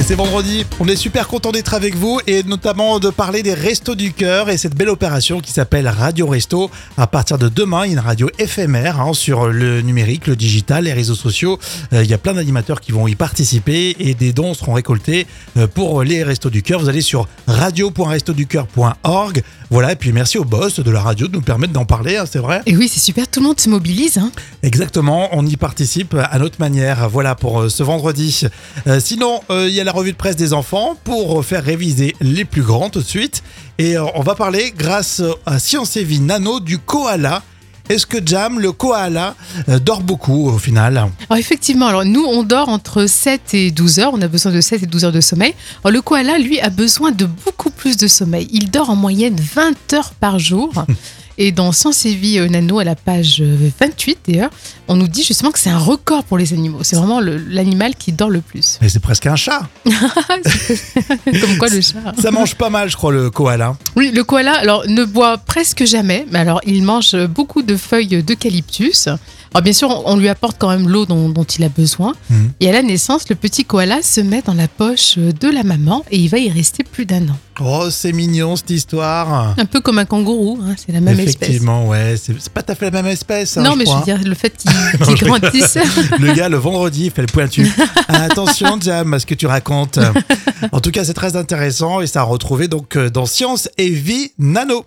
Et c'est vendredi, on est super content d'être avec vous et notamment de parler des Restos du Cœur et cette belle opération qui s'appelle Radio Resto. À partir de demain, il y a une radio éphémère hein, sur le numérique, le digital, les réseaux sociaux. Euh, il y a plein d'animateurs qui vont y participer et des dons seront récoltés euh, pour les Restos du Cœur. Vous allez sur radio.restoducœur.org. Voilà, et puis merci au boss de la radio de nous permettre d'en parler, hein, c'est vrai. Et oui, c'est super, tout le monde se mobilise. Hein. Exactement, on y participe à notre manière. Voilà pour euh, ce vendredi. Euh, sinon, euh, il y a la revue de presse des enfants pour faire réviser les plus grands tout de suite. Et euh, on va parler, grâce à Science et Vie Nano, du koala. Est-ce que Jam, le koala, euh, dort beaucoup au final? Alors effectivement, alors nous, on dort entre 7 et 12 heures. On a besoin de 7 et 12 heures de sommeil. Alors le koala, lui, a besoin de beaucoup plus de sommeil. Il dort en moyenne 20 heures par jour. Et dans Science et Vie euh, Nano, à la page euh, 28 d'ailleurs, on nous dit justement que c'est un record pour les animaux. C'est vraiment l'animal qui dort le plus. Mais c'est presque un chat. Comme quoi le chat. Ça mange pas mal, je crois, le koala. Oui, le koala alors, ne boit presque jamais, mais alors il mange beaucoup de feuilles d'eucalyptus. Alors bien sûr, on, lui apporte quand même l'eau dont, dont il a besoin. Mhm. Et à la naissance, le petit koala se met dans la poche de la maman et il va y rester plus d'un an. Oh, c'est mignon cette histoire. Un peu comme un kangourou, hein, c'est la même espèce. Effectivement, ouais, c'est pas tout à fait la même espèce. hein, non, mais je veux dire, le fait qu'il Non, qu'il je rigole. grandisse. Le gars, le vendredi, il fait le pointu. Attention, Jam, à ce que tu racontes. En tout cas, c'est très intéressant et ça a retrouvé donc euh, dans Science et Vie Nano.